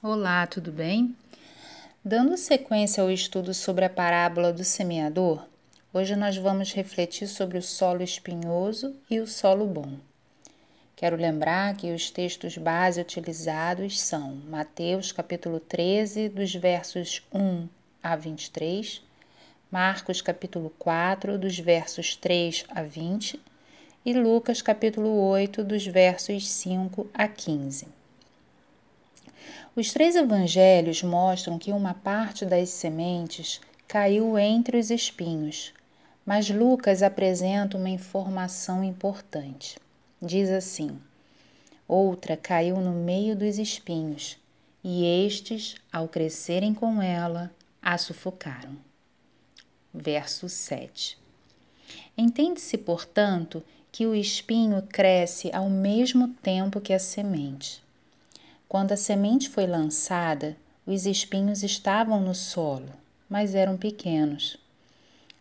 Olá, tudo bem? Dando sequência ao estudo sobre a parábola do semeador, hoje nós vamos refletir sobre o solo espinhoso e o solo bom. Quero lembrar que os textos base utilizados são Mateus capítulo 13, dos versos 1 a 23, Marcos capítulo 4, dos versos 3 a 20 e Lucas capítulo 8, dos versos 5 a 15. Os três evangelhos mostram que uma parte das sementes caiu entre os espinhos, mas Lucas apresenta uma informação importante. Diz assim: Outra caiu no meio dos espinhos, e estes, ao crescerem com ela, a sufocaram. Verso 7. Entende-se, portanto, que o espinho cresce ao mesmo tempo que a semente. Quando a semente foi lançada, os espinhos estavam no solo, mas eram pequenos.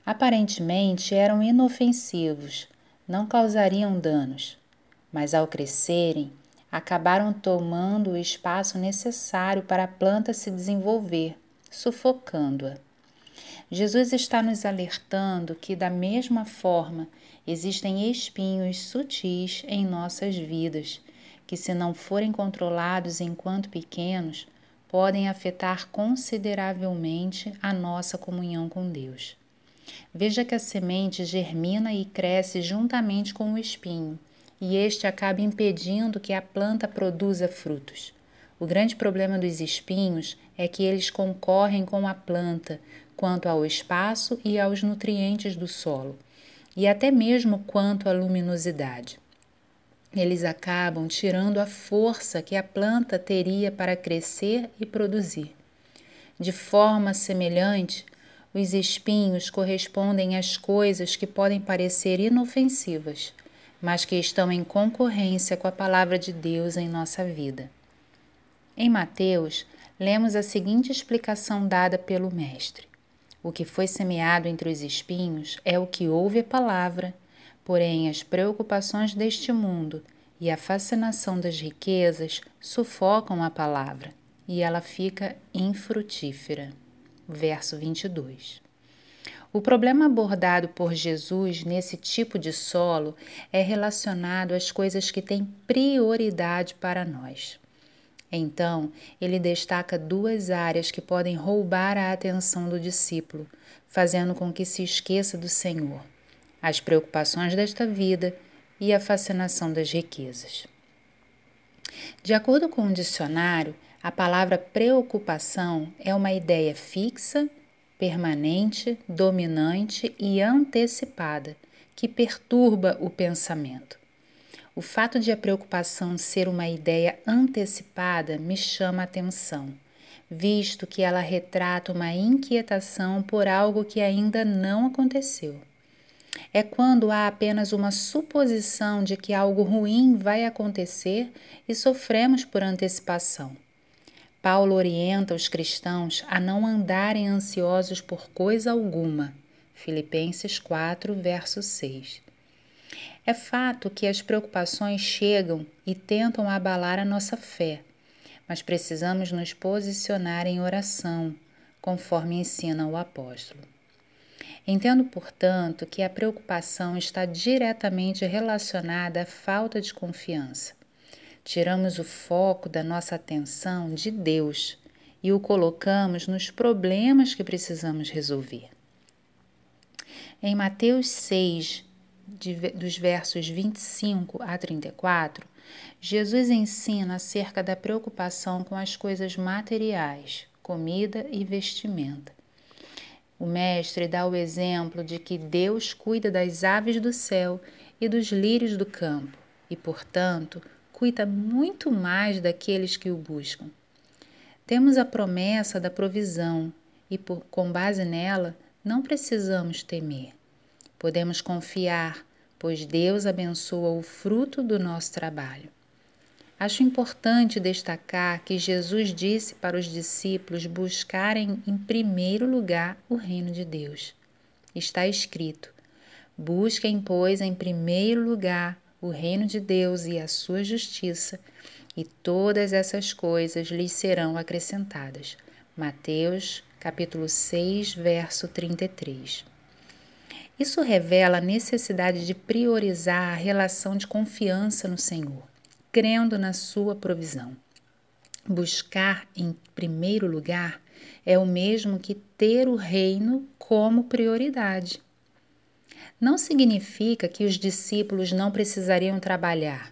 Aparentemente eram inofensivos, não causariam danos, mas ao crescerem, acabaram tomando o espaço necessário para a planta se desenvolver, sufocando-a. Jesus está nos alertando que, da mesma forma, existem espinhos sutis em nossas vidas que, se não forem controlados enquanto pequenos, podem afetar consideravelmente a nossa comunhão com Deus. Veja que a semente germina e cresce juntamente com o espinho, e este acaba impedindo que a planta produza frutos. O grande problema dos espinhos é que eles concorrem com a planta quanto ao espaço e aos nutrientes do solo, e até mesmo quanto à luminosidade eles acabam tirando a força que a planta teria para crescer e produzir. De forma semelhante, os espinhos correspondem às coisas que podem parecer inofensivas, mas que estão em concorrência com a palavra de Deus em nossa vida. Em Mateus, lemos a seguinte explicação dada pelo Mestre: O que foi semeado entre os espinhos é o que ouve a palavra Porém, as preocupações deste mundo e a fascinação das riquezas sufocam a palavra e ela fica infrutífera. Verso 22. O problema abordado por Jesus nesse tipo de solo é relacionado às coisas que têm prioridade para nós. Então, ele destaca duas áreas que podem roubar a atenção do discípulo, fazendo com que se esqueça do Senhor as preocupações desta vida e a fascinação das riquezas. De acordo com o dicionário, a palavra preocupação é uma ideia fixa, permanente, dominante e antecipada que perturba o pensamento. O fato de a preocupação ser uma ideia antecipada me chama a atenção, visto que ela retrata uma inquietação por algo que ainda não aconteceu é quando há apenas uma suposição de que algo ruim vai acontecer e sofremos por antecipação. Paulo orienta os cristãos a não andarem ansiosos por coisa alguma. Filipenses 4, verso 6. É fato que as preocupações chegam e tentam abalar a nossa fé, mas precisamos nos posicionar em oração, conforme ensina o apóstolo. Entendo, portanto, que a preocupação está diretamente relacionada à falta de confiança. Tiramos o foco da nossa atenção de Deus e o colocamos nos problemas que precisamos resolver. Em Mateus 6, de, dos versos 25 a 34, Jesus ensina acerca da preocupação com as coisas materiais, comida e vestimenta. O Mestre dá o exemplo de que Deus cuida das aves do céu e dos lírios do campo e, portanto, cuida muito mais daqueles que o buscam. Temos a promessa da provisão e, por, com base nela, não precisamos temer. Podemos confiar, pois Deus abençoa o fruto do nosso trabalho. Acho importante destacar que Jesus disse para os discípulos buscarem em primeiro lugar o reino de Deus. Está escrito: Busquem, pois, em primeiro lugar o reino de Deus e a sua justiça, e todas essas coisas lhes serão acrescentadas. Mateus, capítulo 6, verso 33. Isso revela a necessidade de priorizar a relação de confiança no Senhor, crendo na sua provisão. Buscar em primeiro lugar é o mesmo que ter o reino como prioridade. Não significa que os discípulos não precisariam trabalhar,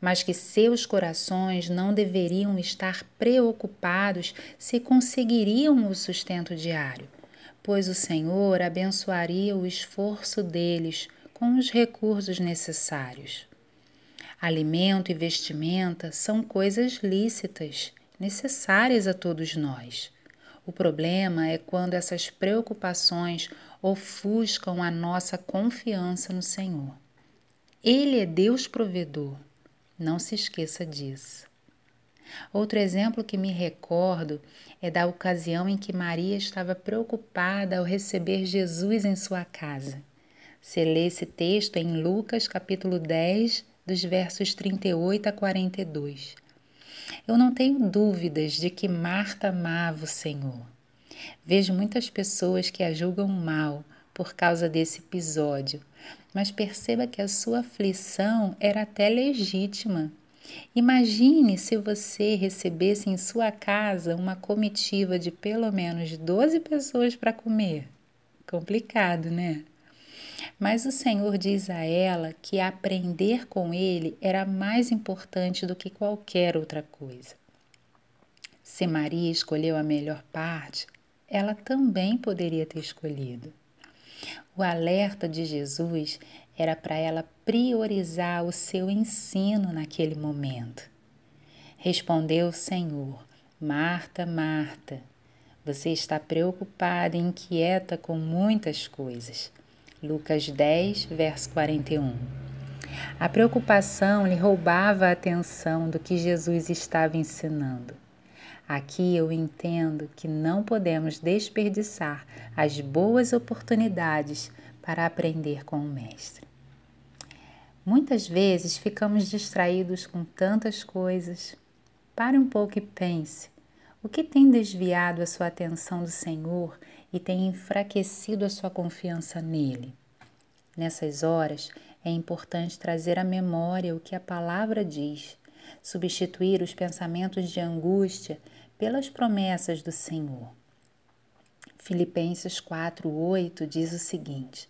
mas que seus corações não deveriam estar preocupados se conseguiriam o sustento diário pois o Senhor abençoaria o esforço deles com os recursos necessários. Alimento e vestimenta são coisas lícitas, necessárias a todos nós. O problema é quando essas preocupações ofuscam a nossa confiança no Senhor. Ele é Deus provedor. Não se esqueça disso. Outro exemplo que me recordo é da ocasião em que Maria estava preocupada ao receber Jesus em sua casa. Se lê esse texto em Lucas capítulo 10, dos versos 38 a 42. Eu não tenho dúvidas de que Marta amava o Senhor. Vejo muitas pessoas que a julgam mal por causa desse episódio, mas perceba que a sua aflição era até legítima Imagine se você recebesse em sua casa uma comitiva de pelo menos 12 pessoas para comer. Complicado, né? Mas o Senhor diz a ela que aprender com ele era mais importante do que qualquer outra coisa. Se Maria escolheu a melhor parte, ela também poderia ter escolhido. O alerta de Jesus era para ela priorizar o seu ensino naquele momento. Respondeu o Senhor: Marta, Marta, você está preocupada e inquieta com muitas coisas. Lucas 10, verso 41. A preocupação lhe roubava a atenção do que Jesus estava ensinando. Aqui eu entendo que não podemos desperdiçar as boas oportunidades para aprender com o Mestre. Muitas vezes ficamos distraídos com tantas coisas. Pare um pouco e pense: o que tem desviado a sua atenção do Senhor e tem enfraquecido a sua confiança nele? Nessas horas, é importante trazer à memória o que a palavra diz, substituir os pensamentos de angústia pelas promessas do Senhor. Filipenses 4:8 diz o seguinte: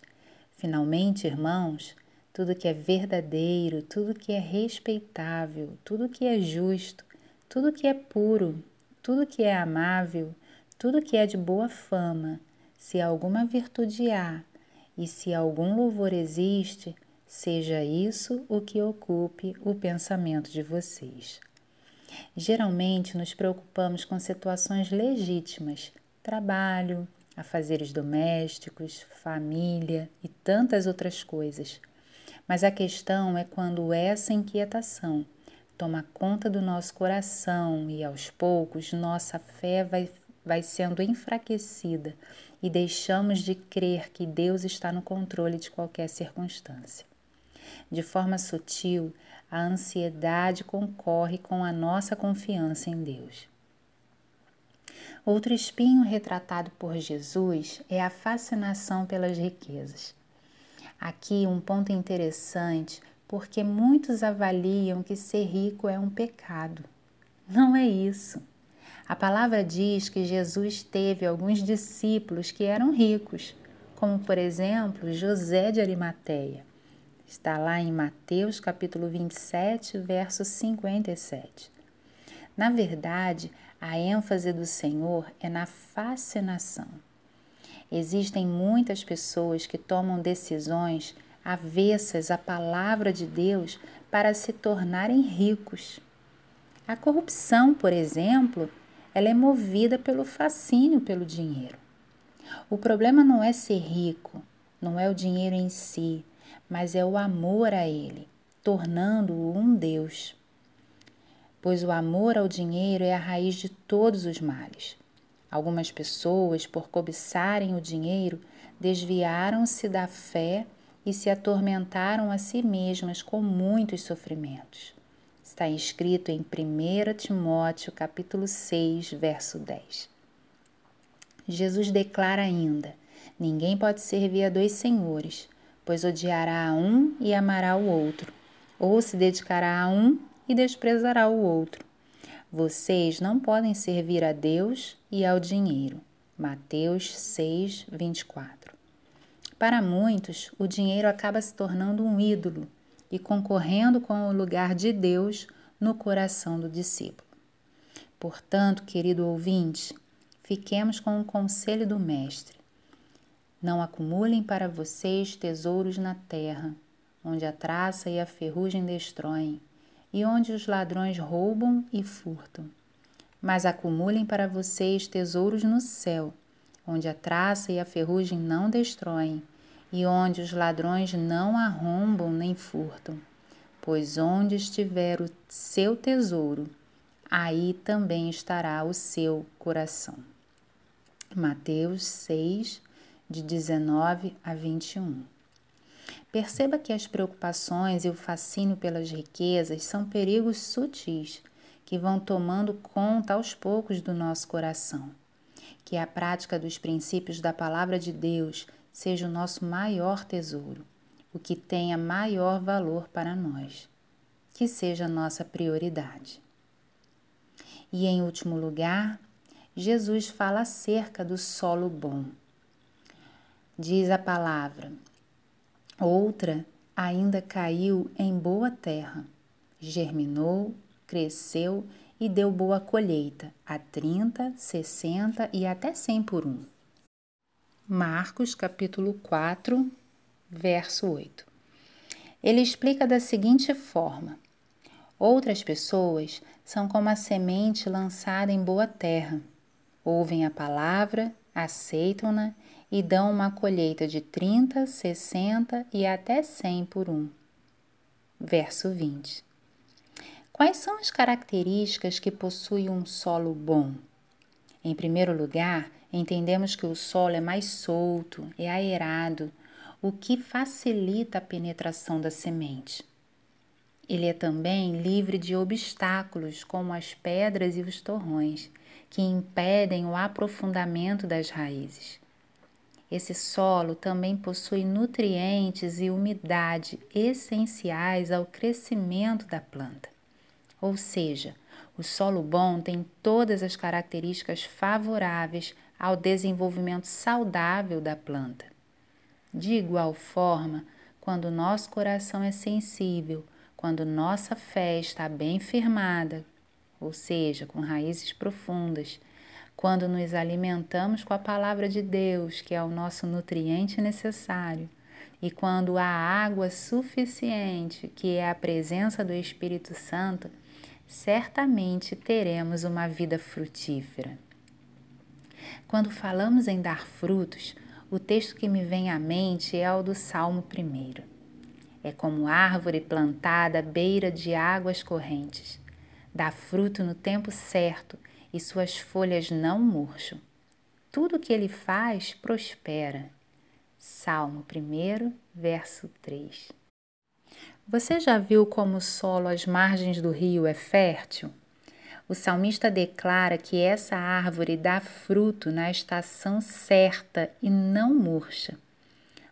Finalmente, irmãos, tudo que é verdadeiro, tudo que é respeitável, tudo que é justo, tudo que é puro, tudo que é amável, tudo que é de boa fama, se alguma virtude há e se algum louvor existe, seja isso o que ocupe o pensamento de vocês. Geralmente nos preocupamos com situações legítimas, trabalho, afazeres domésticos, família e tantas outras coisas. Mas a questão é quando essa inquietação toma conta do nosso coração e aos poucos nossa fé vai, vai sendo enfraquecida e deixamos de crer que Deus está no controle de qualquer circunstância. De forma sutil, a ansiedade concorre com a nossa confiança em Deus. Outro espinho retratado por Jesus é a fascinação pelas riquezas. Aqui um ponto interessante, porque muitos avaliam que ser rico é um pecado. Não é isso. A palavra diz que Jesus teve alguns discípulos que eram ricos, como por exemplo José de Arimateia. Está lá em Mateus capítulo 27, verso 57. Na verdade, a ênfase do Senhor é na fascinação. Existem muitas pessoas que tomam decisões avessas à palavra de Deus para se tornarem ricos. A corrupção, por exemplo, ela é movida pelo fascínio pelo dinheiro. O problema não é ser rico, não é o dinheiro em si, mas é o amor a ele, tornando-o um Deus pois o amor ao dinheiro é a raiz de todos os males. Algumas pessoas, por cobiçarem o dinheiro, desviaram-se da fé e se atormentaram a si mesmas com muitos sofrimentos. Está escrito em 1 Timóteo capítulo 6, verso 10. Jesus declara ainda: Ninguém pode servir a dois senhores, pois odiará a um e amará o outro, ou se dedicará a um e desprezará o outro. Vocês não podem servir a Deus e ao dinheiro. Mateus 6, 24. Para muitos, o dinheiro acaba se tornando um ídolo e concorrendo com o lugar de Deus no coração do discípulo. Portanto, querido ouvinte, fiquemos com o conselho do Mestre. Não acumulem para vocês tesouros na terra, onde a traça e a ferrugem destroem, e onde os ladrões roubam e furtam. Mas acumulem para vocês tesouros no céu, onde a traça e a ferrugem não destroem, e onde os ladrões não arrombam nem furtam. Pois onde estiver o seu tesouro, aí também estará o seu coração. Mateus 6, de 19 a 21. Perceba que as preocupações e o fascínio pelas riquezas são perigos sutis que vão tomando conta aos poucos do nosso coração que a prática dos princípios da Palavra de Deus seja o nosso maior tesouro, o que tenha maior valor para nós, que seja nossa prioridade. E em último lugar, Jesus fala acerca do solo bom. Diz a palavra: outra ainda caiu em boa terra, germinou, cresceu e e deu boa colheita, a 30, 60 e até 100 por um. Marcos capítulo 4, verso 8. Ele explica da seguinte forma: Outras pessoas são como a semente lançada em boa terra. Ouvem a palavra, aceitam-na e dão uma colheita de 30, 60 e até 100 por um. Verso 20. Quais são as características que possui um solo bom? Em primeiro lugar, entendemos que o solo é mais solto, é aerado, o que facilita a penetração da semente. Ele é também livre de obstáculos, como as pedras e os torrões, que impedem o aprofundamento das raízes. Esse solo também possui nutrientes e umidade essenciais ao crescimento da planta. Ou seja, o solo bom tem todas as características favoráveis ao desenvolvimento saudável da planta. De igual forma, quando nosso coração é sensível, quando nossa fé está bem firmada, ou seja, com raízes profundas, quando nos alimentamos com a palavra de Deus, que é o nosso nutriente necessário, e quando há água suficiente, que é a presença do Espírito Santo, certamente teremos uma vida frutífera. Quando falamos em dar frutos, o texto que me vem à mente é o do Salmo 1. É como árvore plantada à beira de águas correntes. Dá fruto no tempo certo e suas folhas não murcham. Tudo o que ele faz prospera. Salmo 1, verso 3. Você já viu como o solo às margens do rio é fértil? O salmista declara que essa árvore dá fruto na estação certa e não murcha.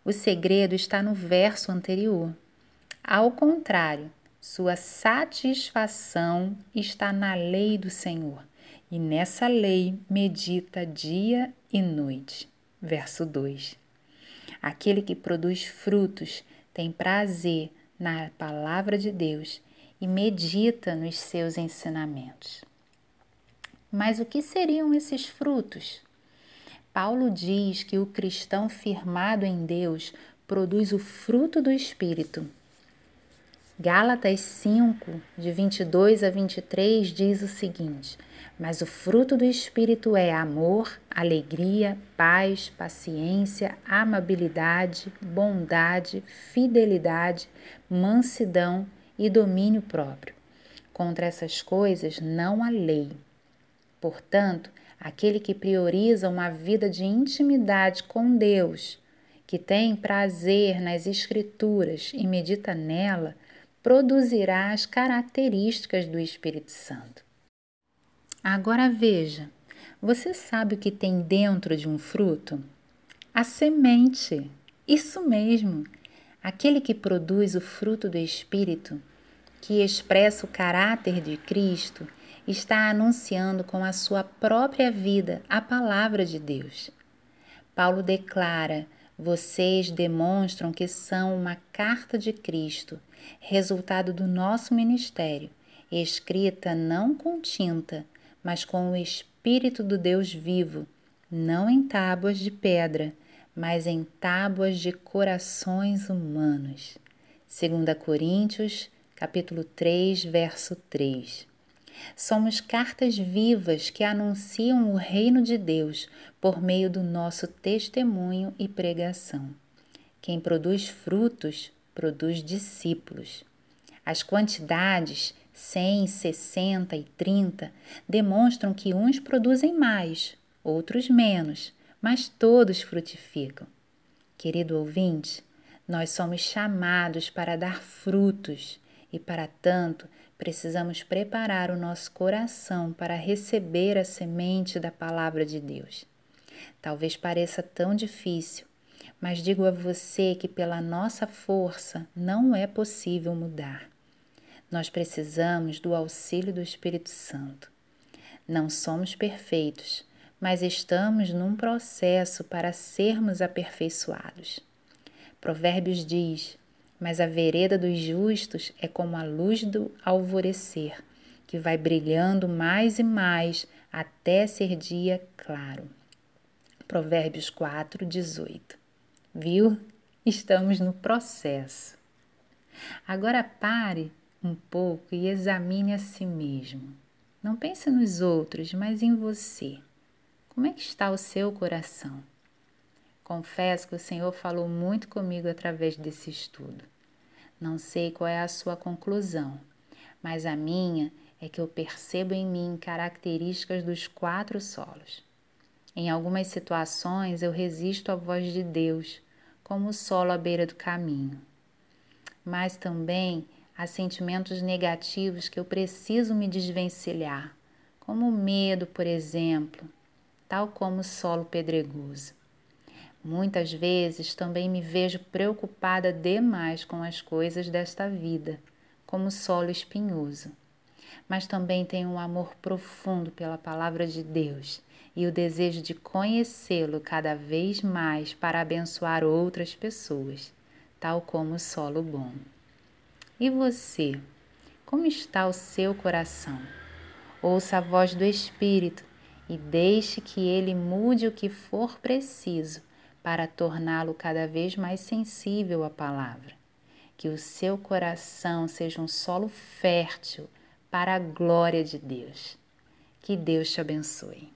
O segredo está no verso anterior. Ao contrário, sua satisfação está na lei do Senhor, e nessa lei medita dia e noite. Verso 2. Aquele que produz frutos tem prazer na palavra de Deus e medita nos seus ensinamentos. Mas o que seriam esses frutos? Paulo diz que o cristão firmado em Deus produz o fruto do Espírito. Gálatas 5, de 22 a 23, diz o seguinte: Mas o fruto do Espírito é amor, alegria, paz, paciência, amabilidade, bondade, fidelidade, mansidão e domínio próprio. Contra essas coisas não há lei. Portanto, aquele que prioriza uma vida de intimidade com Deus, que tem prazer nas Escrituras e medita nela, produzirá as características do Espírito Santo. Agora veja, você sabe o que tem dentro de um fruto? A semente. Isso mesmo. Aquele que produz o fruto do Espírito, que expressa o caráter de Cristo, está anunciando com a sua própria vida a palavra de Deus. Paulo declara: vocês demonstram que são uma carta de Cristo, resultado do nosso ministério, escrita não com tinta, mas com o Espírito do Deus vivo, não em tábuas de pedra, mas em tábuas de corações humanos. 2 Coríntios, capítulo 3, verso 3. Somos cartas vivas que anunciam o reino de Deus por meio do nosso testemunho e pregação. Quem produz frutos, produz discípulos. As quantidades 100, 60 e 30 demonstram que uns produzem mais, outros menos, mas todos frutificam. Querido ouvinte, nós somos chamados para dar frutos e, para tanto, precisamos preparar o nosso coração para receber a semente da palavra de Deus. Talvez pareça tão difícil, mas digo a você que pela nossa força não é possível mudar. Nós precisamos do auxílio do Espírito Santo. Não somos perfeitos, mas estamos num processo para sermos aperfeiçoados. Provérbios diz: Mas a vereda dos justos é como a luz do alvorecer, que vai brilhando mais e mais até ser dia claro. Provérbios 4, 18. Viu? Estamos no processo. Agora pare um pouco e examine a si mesmo. Não pense nos outros, mas em você. Como é que está o seu coração? Confesso que o Senhor falou muito comigo através desse estudo. Não sei qual é a sua conclusão, mas a minha é que eu percebo em mim características dos quatro solos. Em algumas situações eu resisto à voz de Deus, como o solo à beira do caminho. Mas também Há sentimentos negativos que eu preciso me desvencilhar, como o medo, por exemplo, tal como o solo pedregoso. Muitas vezes também me vejo preocupada demais com as coisas desta vida, como o solo espinhoso. Mas também tenho um amor profundo pela palavra de Deus e o desejo de conhecê-lo cada vez mais para abençoar outras pessoas, tal como o solo bom. E você? Como está o seu coração? Ouça a voz do Espírito e deixe que ele mude o que for preciso para torná-lo cada vez mais sensível à palavra. Que o seu coração seja um solo fértil para a glória de Deus. Que Deus te abençoe.